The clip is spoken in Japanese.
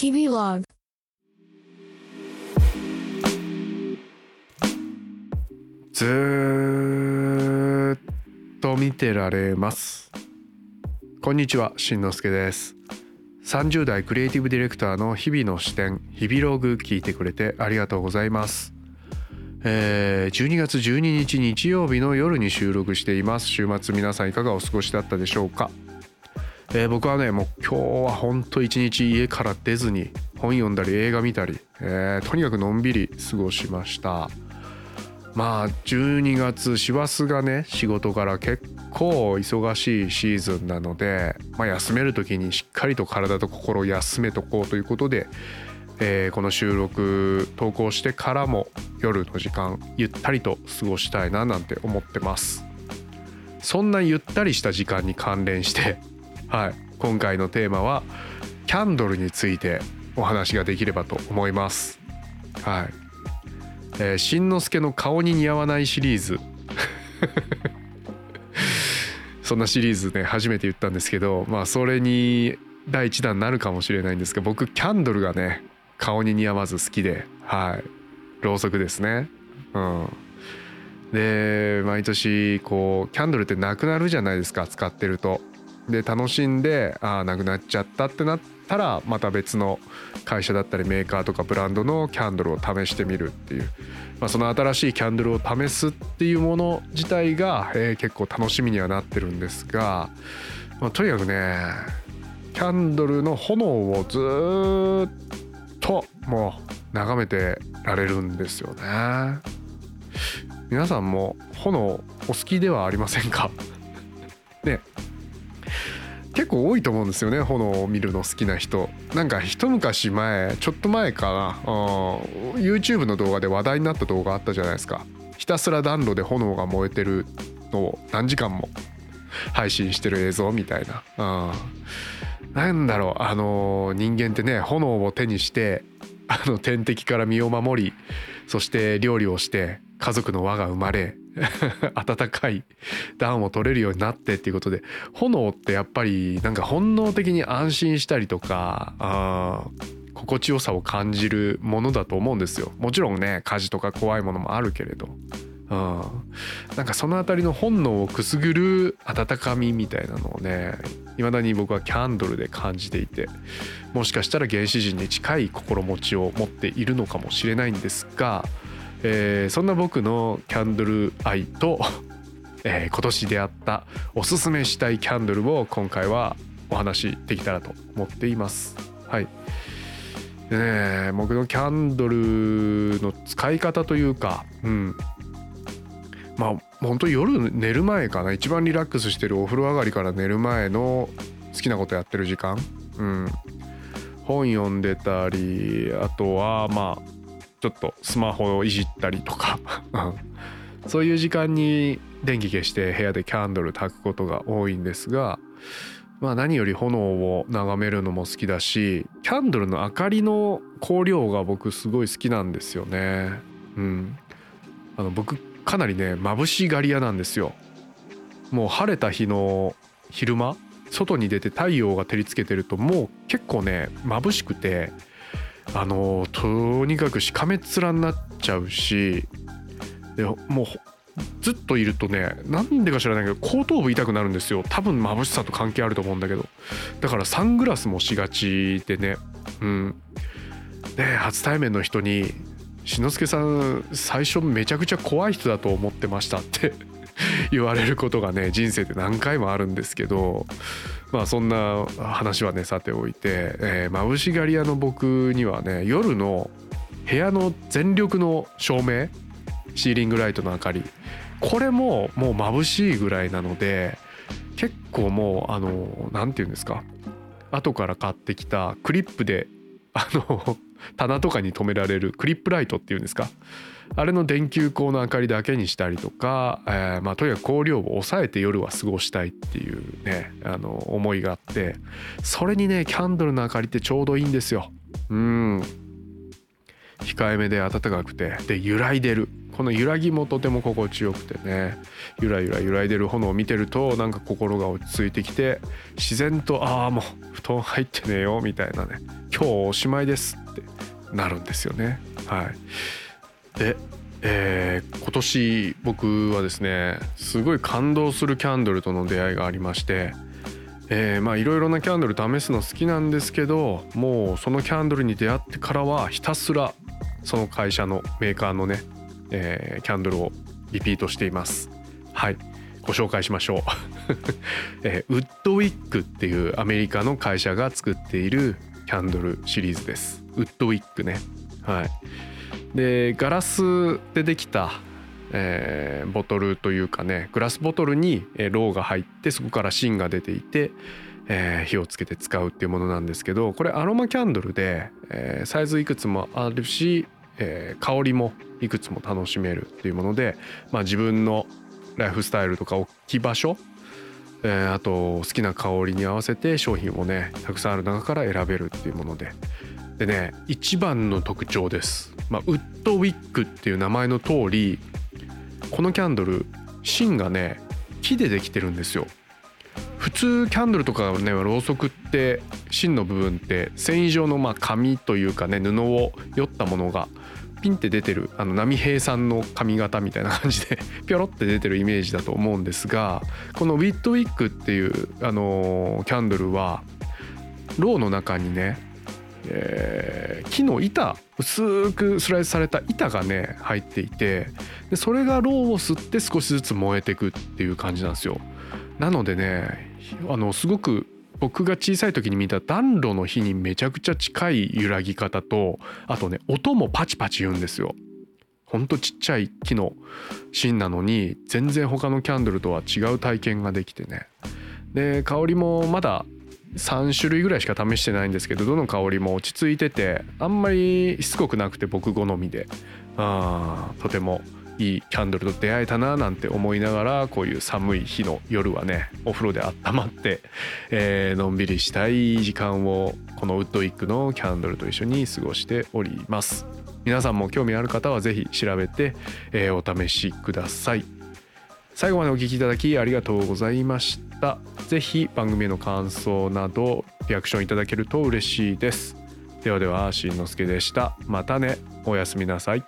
日々ログずーっと見てられます。こんにちはしんのすけです。30代クリエイティブディレクターの日々の視点日々ログ聞いてくれてありがとうございます。えー、12月12日日曜日の夜に収録しています。週末皆さんいかがお過ごしだったでしょうか、えー僕はねもう今日はほんと一日家から出ずに本読んだり映画見たり、えーとにかくのんびり過ごしました。まあ12月師走がね仕事から結構忙しいシーズンなので、まあ、休める時にしっかりと体と心を休めとこうということで、えーこの収録投稿してからも夜の時間ゆったりと過ごしたいななんて思ってます。そんなゆったりした時間に関連して、はい、今回のテーマはキャンドルについてお話ができればと思います。はい。えー、しんのすけの顔に似合わないシリーズ。そんなシリーズね初めて言ったんですけどまあそれに第一弾になるかもしれないんですが僕キャンドルがね顔に似合わず好きではい。ろうそくですね。うん。で毎年こうキャンドルってなくなるじゃないですか使ってると。で楽しんでああなくなっちゃったってなったらまた別の会社だったりメーカーとかブランドのキャンドルを試してみるっていう、まあ、その新しいキャンドルを試すっていうもの自体が、えー結構楽しみにはなってるんですが、まあ、とにかくねキャンドルの炎をずっともう眺めてられるんですよね。皆さんも炎お好きではありませんか？ね。結構多いと思うんですよね炎を見るの好きな人。なんか一昔前ちょっと前かな、うん、YouTube の動画で話題になった動画あったじゃないですか。ひたすら暖炉で炎が燃えてるのを何時間も配信してる映像みたいな、うん、なんだろうあの人間ってね炎を手にしてあの天敵から身を守りそして料理をして家族の輪が生まれ 温かい暖を取れるようになってっていうことで炎ってやっぱりなんか本能的に安心したりとかあ心地よさを感じるものだと思うんですよ。もちろんね火事とか怖いものもあるけれど、うん、なんかそのあたりの本能をくすぐる温かみみたいなのをね未だに僕はキャンドルで感じていてもしかしたら原始人に近い心持ちを持っているのかもしれないんですが、えーそんな僕のキャンドル愛と、えー今年出会ったおすすめしたいキャンドルを今回はお話しできたらと思っています。はい。でね僕のキャンドルの使い方というか、うん、まあ本当夜寝る前かな。一番リラックスしてるお風呂上がりから寝る前の好きなことやってる時間、うん、本読んでたりあとはまあちょっとスマホをいじったりとかそういう時間に電気消して部屋でキャンドル焚くことが多いんですがまあ何より炎を眺めるのも好きだしキャンドルの明かりの光量が僕すごい好きなんですよね。うん、あの僕かなりね眩しがり屋なんですよ。もう晴れた日の昼間外に出て太陽が照りつけてるともう結構ね眩しくてあのとにかくしかめっ面になっちゃうしでもうずっといるとねなんでか知らないけど後頭部痛くなるんですよ。多分眩しさと関係あると思うんだけど。だからサングラスもしがちでね。うん。で初対面の人に「しのすけさん最初めちゃくちゃ怖い人だと思ってました」って 言われることがね人生で何回もあるんですけどまあそんな話はねさておいて、えー、眩しがり屋の僕にはね夜の部屋の全力の照明シーリングライトの明かり。これももう眩しいぐらいなので結構もうあの何て言うんですか後から買ってきたクリップであの棚とかに留められるクリップライトっていうんですか？あれの電球光の明かりだけにしたりとか、えーまあ、とにかく光量を抑えて夜は過ごしたいっていうねあの思いがあってそれにねキャンドルの明かりってちょうどいいんですよ。うん控えめで暖かくてで揺らいでるこの揺らぎもとても心地よくてねゆらゆら揺らいでる炎を見てるとなんか心が落ち着いてきて自然とああもう布団入ってねえよみたいなね今日おしまいですってなるんですよね。はい、で、えー、今年僕はですねすごい感動するキャンドルとの出会いがありまして。えー、まあいろいろなキャンドル試すの好きなんですけどもうそのキャンドルに出会ってからはひたすらその会社のメーカーのね、えー、キャンドルをリピートしています。はい。ご紹介しましょう。えー、ウッドウィックっていうアメリカの会社が作っているキャンドルシリーズです。ウッドウィックね。はい。でガラスでできた、えー、ボトルというかねグラスボトルにロウが入ってそこから芯が出ていて、えー、火をつけて使うっていうものなんですけどこれアロマキャンドルで、えー、サイズいくつもあるし、えー、香りもいくつも楽しめるっていうもので、まあ、自分のライフスタイルとか置き場所、えー、あと好きな香りに合わせて商品をねたくさんある中から選べるっていうもので。でね一番の特徴です、まあ、ウッドウィックっていう名前の通りこのキャンドル芯がね木でできてるんですよ。普通キャンドルとかねろうそくって芯の部分って繊維状のまあ紙というかね布をよったものがピンって出てるあの波平さんの髪型みたいな感じでピョロって出てるイメージだと思うんですがこのウィッドウィックっていう、あの、キャンドルはローの中にね、えー、木の板薄くスライスされた板がね入っていてでそれがローを吸って少しずつ燃えてくっていう感じなんですよ。なのでねあのすごく僕が小さい時に見た暖炉の火にめちゃくちゃ近い揺らぎ方とあとね音もパチパチ言うんですよ。ほんとちっちゃい木の芯なのに全然他のキャンドルとは違う体験ができてねで香りもまだ3種類ぐらいしか試してないんですけどどの香りも落ち着いててあんまりしつこくなくて僕好みであとてもいいキャンドルと出会えたななんて思いながらこういう寒い日の夜はねお風呂で温まって、えー、のんびりしたい時間をこのウッドウィックのキャンドルと一緒に過ごしております。皆さんも興味ある方は是非調べて、えー、お試しください。最後までお聴きいただきありがとうございました。是非番組への感想などリアクションいただけると嬉しいです。ではではしんのすけでした。またね。おやすみなさい。